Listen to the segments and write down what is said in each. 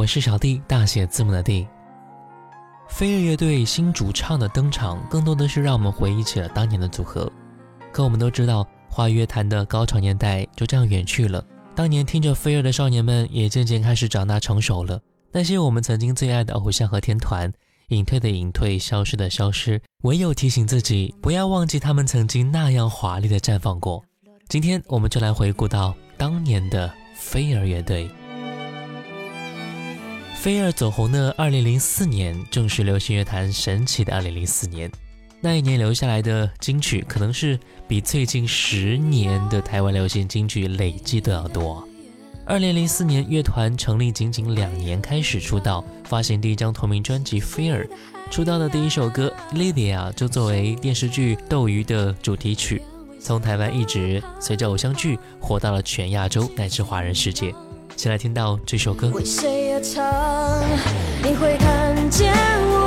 我是小弟，大写字母的弟。飞儿乐队新主唱的登场，更多的是让我们回忆起了当年的组合。可我们都知道，华语乐坛的高潮年代就这样远去了。当年听着飞儿的少年们，也渐渐开始长大成熟了。那些我们曾经最爱的偶像和天团，隐退的隐退，消失的消失，唯有提醒自己，不要忘记他们曾经那样华丽的绽放过。今天我们就来回顾到当年的飞儿乐队。飞儿走红的二零零四年，正是流行乐坛神奇的二零零四年。那一年留下来的金曲，可能是比最近十年的台湾流行金曲累计都要多。二零零四年，乐团成立仅仅两年，开始出道，发行第一张同名专辑《飞儿》。出道的第一首歌《Lydia》就作为电视剧《斗鱼》的主题曲，从台湾一直随着偶像剧火到了全亚洲乃至华人世界。先来听到这首歌。为谁而唱？你会看见我，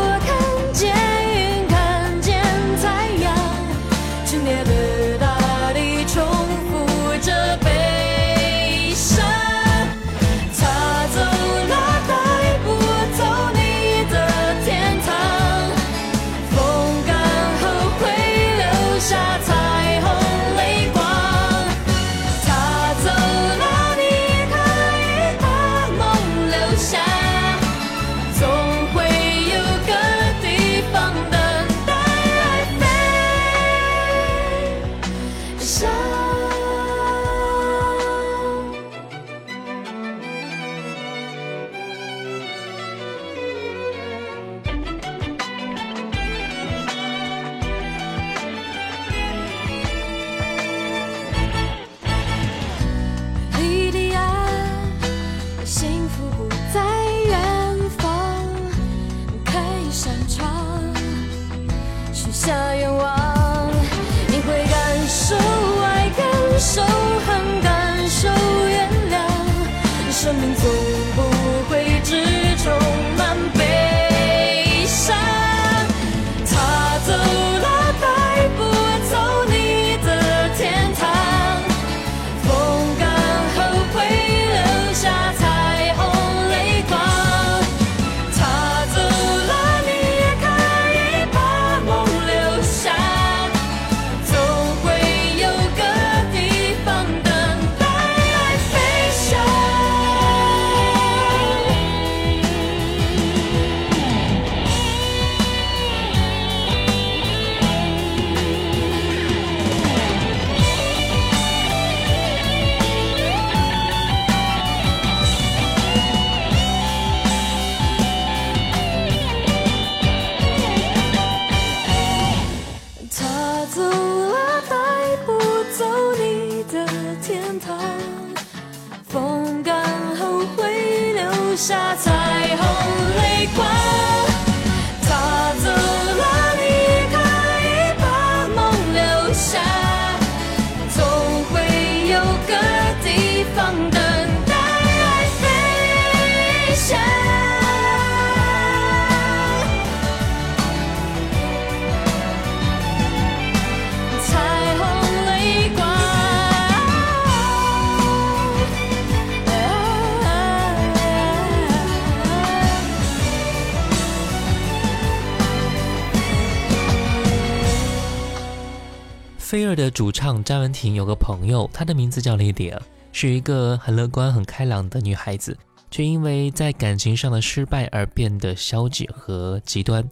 菲儿的主唱詹雯婷有个朋友，她的名字叫莉迪亚，是一个很乐观、很开朗的女孩子，却因为在感情上的失败而变得消极和极端。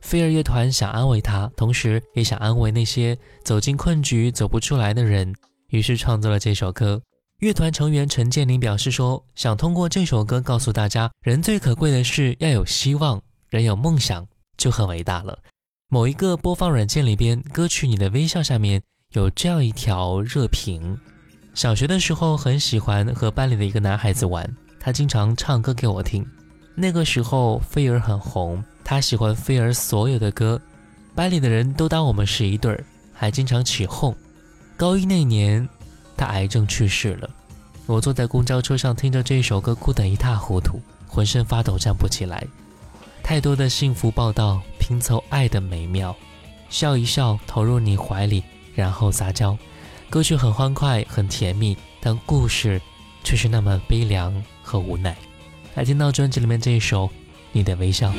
飞儿乐团想安慰她，同时也想安慰那些走进困局走不出来的人，于是创作了这首歌。乐团成员陈建林表示说，想通过这首歌告诉大家，人最可贵的是要有希望，人有梦想就很伟大了。某一个播放软件里边，歌曲《你的微笑》下面有这样一条热评：小学的时候很喜欢和班里的一个男孩子玩，他经常唱歌给我听。那个时候飞儿很红，他喜欢飞儿所有的歌，班里的人都当我们是一对儿，还经常起哄。高一那年，他癌症去世了，我坐在公交车上听着这首歌，哭得一塌糊涂，浑身发抖，站不起来。太多的幸福报道，拼凑爱的美妙，笑一笑，投入你怀里，然后撒娇。歌曲很欢快，很甜蜜，但故事却是那么悲凉和无奈。来听到专辑里面这一首《你的微笑》。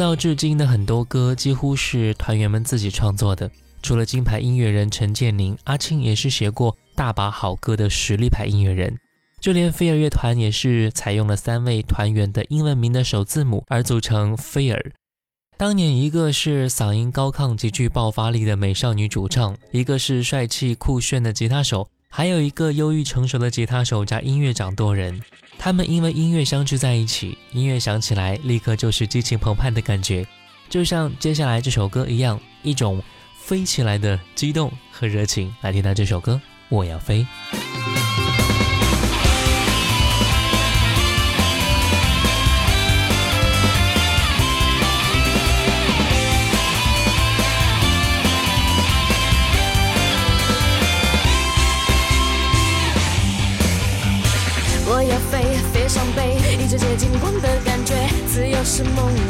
到至今的很多歌几乎是团员们自己创作的。除了金牌音乐人陈建宁，阿庆也是写过大把好歌的实力派音乐人。就连飞儿乐团也是采用了三位团员的英文名的首字母而组成飞儿。当年一个是嗓音高亢、极具爆发力的美少女主唱，一个是帅气酷炫的吉他手，还有一个忧郁成熟的吉他手加音乐掌舵人。他们因为音乐相聚在一起，音乐响起来立刻就是激情澎湃的感觉，就像接下来这首歌一样，一种。飞起来的激动和热情，来听到这首歌《我要飞》。自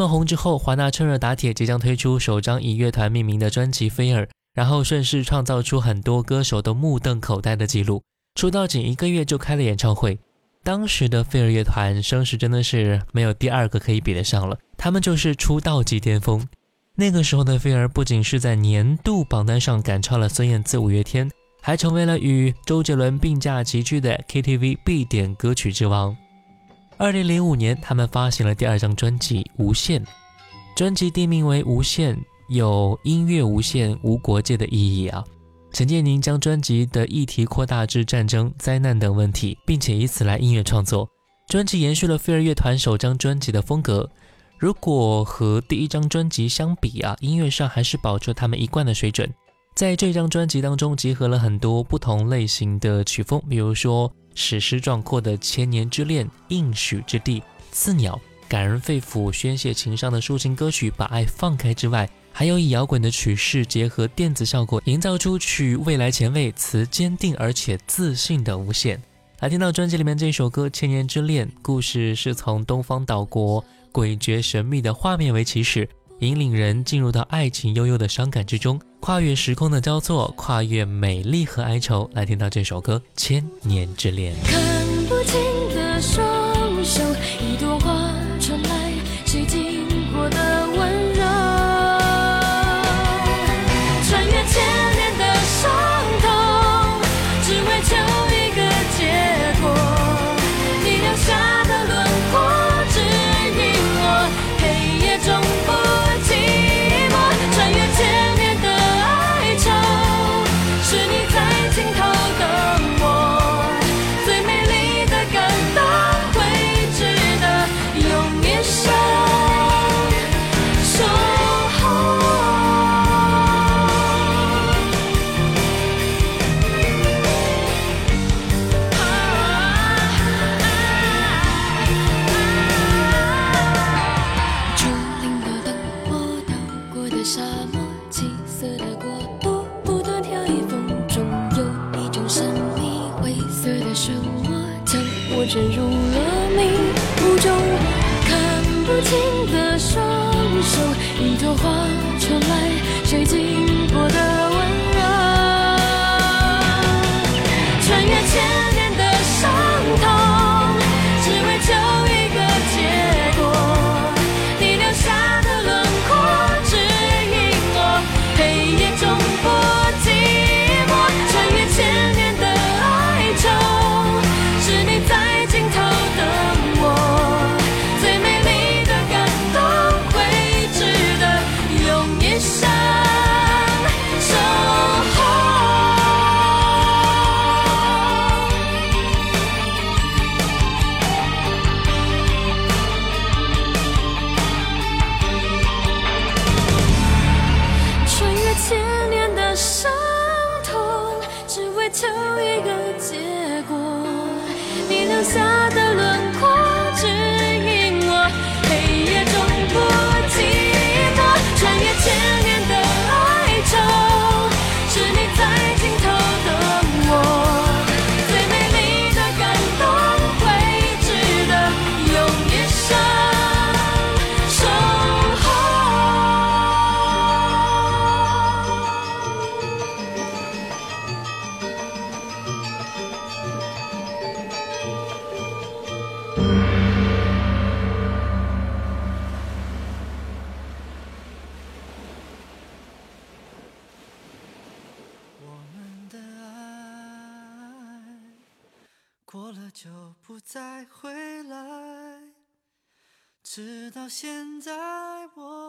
飞。开门红之后，华纳趁热打铁，即将推出首张以乐团命名的专辑《飞儿》，然后顺势创造出很多歌手都目瞪口呆的记录。出道仅一个月就开了演唱会，当时的飞儿乐团声势真的是没有第二个可以比得上了，他们就是出道即巅峰。那个时候的飞儿不仅是在年度榜单上赶超了孙燕姿、五月天，还成为了与周杰伦并驾齐驱的 KTV 必点歌曲之王。二零零五年，他们发行了第二张专辑《无限》，专辑定名为《无限》，有音乐无限、无国界的意义啊。陈建宁将专辑的议题扩大至战争、灾难等问题，并且以此来音乐创作。专辑延续了飞儿乐团首张专辑的风格，如果和第一张专辑相比啊，音乐上还是保持他们一贯的水准。在这张专辑当中，集合了很多不同类型的曲风，比如说史诗壮阔的《千年之恋》、应许之地、刺鸟，感人肺腑、宣泄情伤的抒情歌曲《把爱放开》之外，还有以摇滚的曲式结合电子效果，营造出曲未来前卫、词坚定而且自信的无限。来听到专辑里面这首歌《千年之恋》，故事是从东方岛国诡谲神秘的画面为起始。引领人进入到爱情悠悠的伤感之中，跨越时空的交错，跨越美丽和哀愁，来听到这首歌《千年之恋》。看不清的双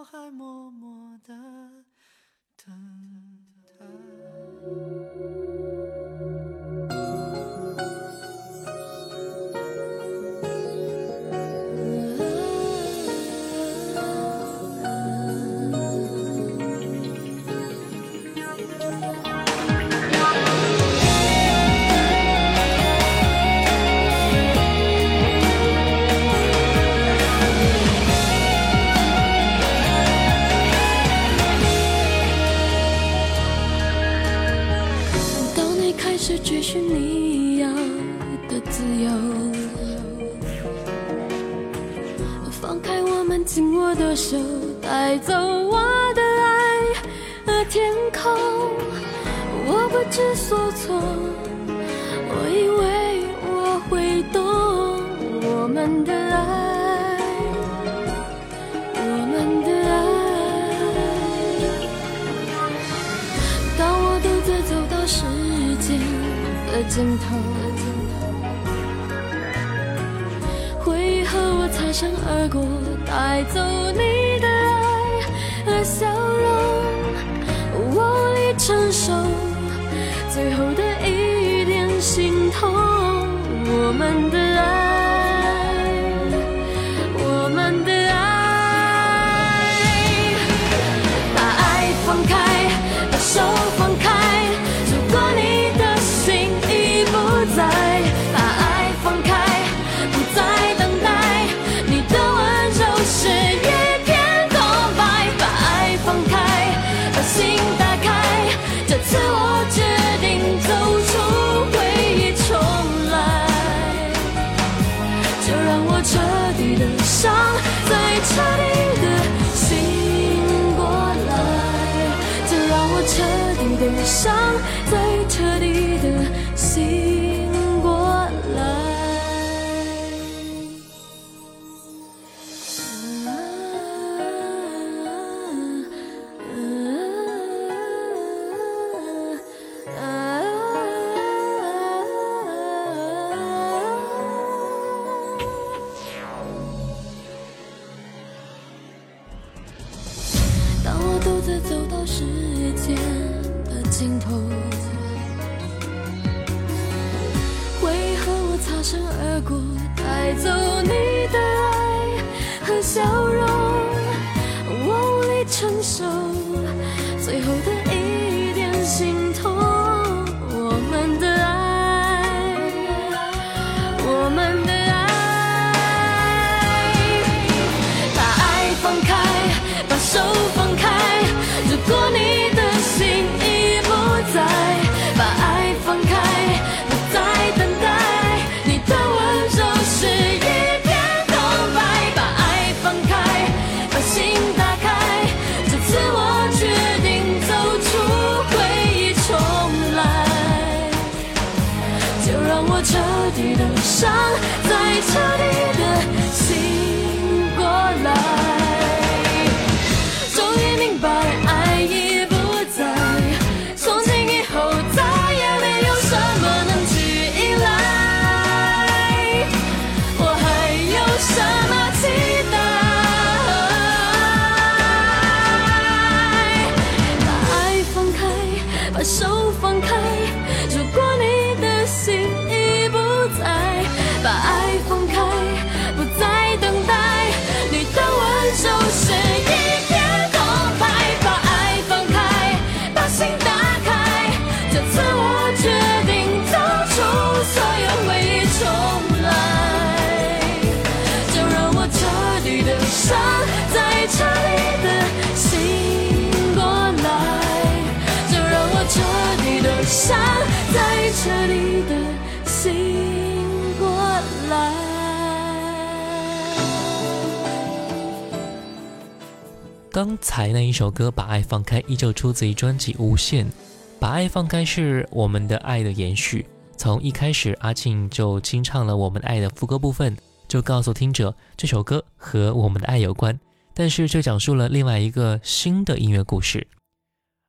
还默默的等待。手，带走我的爱和天空。我不知所措，我以为我会懂我们的爱，我们的爱。当我独自走到时间的尽头，回忆和我擦身而过，带走你的爱和笑容，我已承受最后的一点心痛。我们的伤，在彻底伤，再彻底的醒过来。刚才那一首歌《把爱放开》依旧出自于专辑《无限》，《把爱放开》是我们的爱的延续。从一开始，阿庆就清唱了我们爱的副歌部分，就告诉听者这首歌和我们的爱有关，但是却讲述了另外一个新的音乐故事。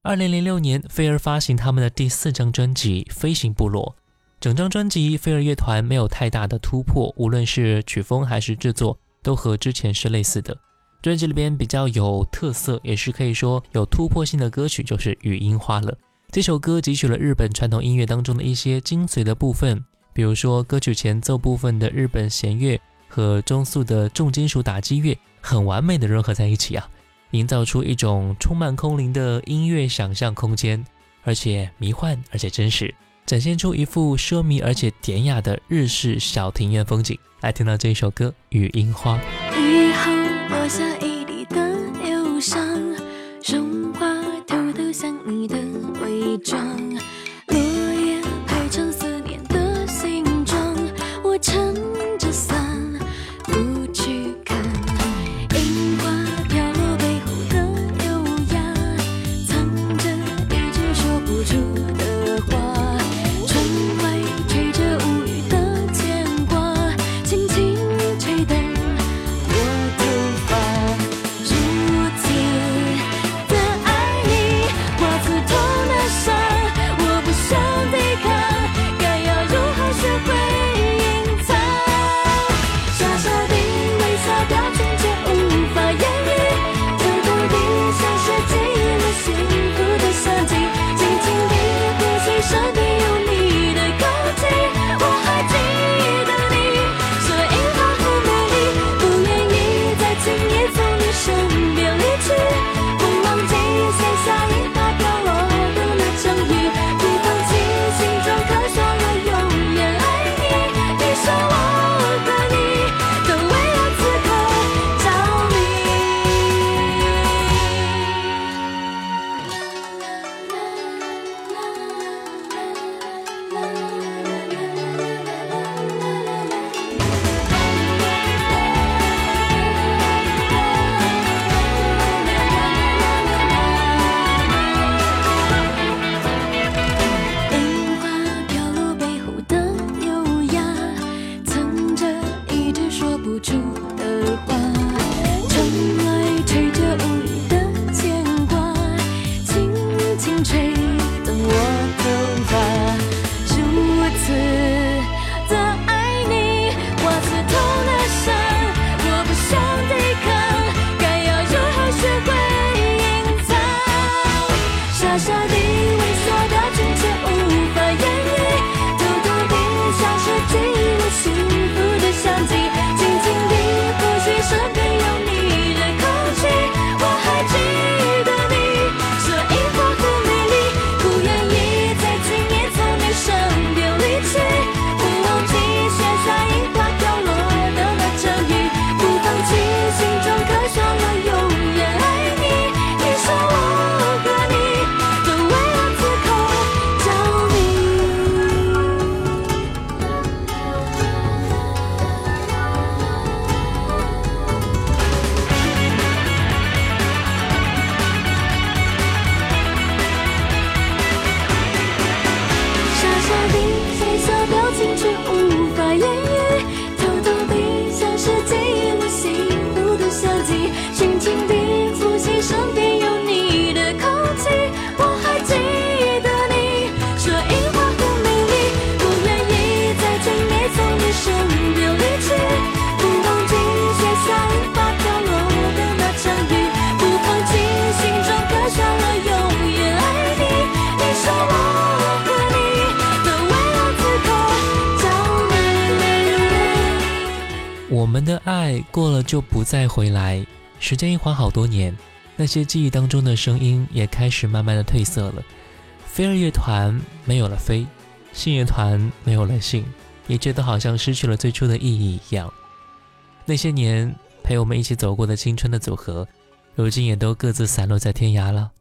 二零零六年，飞儿发行他们的第四张专辑《飞行部落》，整张专辑飞儿乐团没有太大的突破，无论是曲风还是制作，都和之前是类似的。专辑里边比较有特色，也是可以说有突破性的歌曲，就是《雨樱花》了。这首歌汲取了日本传统音乐当中的一些精髓的部分，比如说歌曲前奏部分的日本弦乐和中速的重金属打击乐，很完美的融合在一起啊，营造出一种充满空灵的音乐想象空间，而且迷幻，而且真实，展现出一幅奢靡而且典雅的日式小庭院风景。来听到这一首歌《雨樱花》。雨后落下一地的忧伤，融化偷偷想你的伪装。再回来。时间一晃好多年，那些记忆当中的声音也开始慢慢的褪色了。飞儿乐团没有了飞，信乐团没有了信，也觉得好像失去了最初的意义一样。那些年陪我们一起走过的青春的组合，如今也都各自散落在天涯了。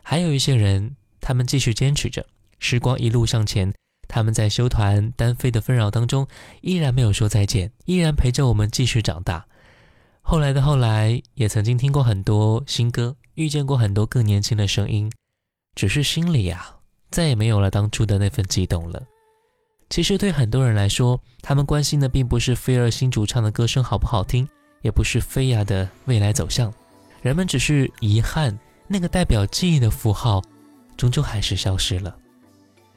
还有一些人，他们继续坚持着，时光一路向前。他们在修团单飞的纷扰当中，依然没有说再见，依然陪着我们继续长大。后来的后来，也曾经听过很多新歌，遇见过很多更年轻的声音，只是心里呀，再也没有了当初的那份激动了。其实对很多人来说，他们关心的并不是菲儿新主唱的歌声好不好听，也不是菲亚的未来走向，人们只是遗憾，那个代表记忆的符号，终究还是消失了。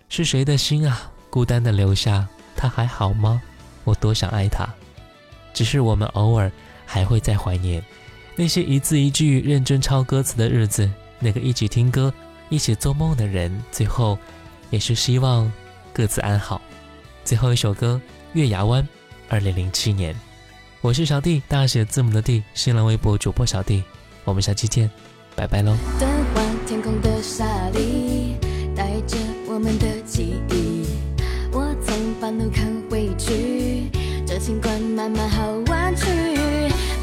是谁的心啊，孤单的留下？他还好吗？我多想爱他，只是我们偶尔还会再怀念那些一字一句认真抄歌词的日子，那个一起听歌、一起做梦的人。最后，也是希望各自安好。最后一首歌《月牙湾》，二零零七年。我是小弟，大写字母的弟，新浪微博主播小弟。我们下期见，拜拜喽。天空的沙粒带着我们的记忆，我从半路看回去，这情关慢慢好弯曲。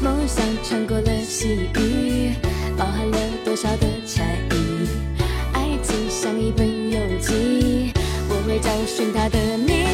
梦想穿过了细雨，包含了多少的禅意？爱情像一本游记，我会找寻它的谜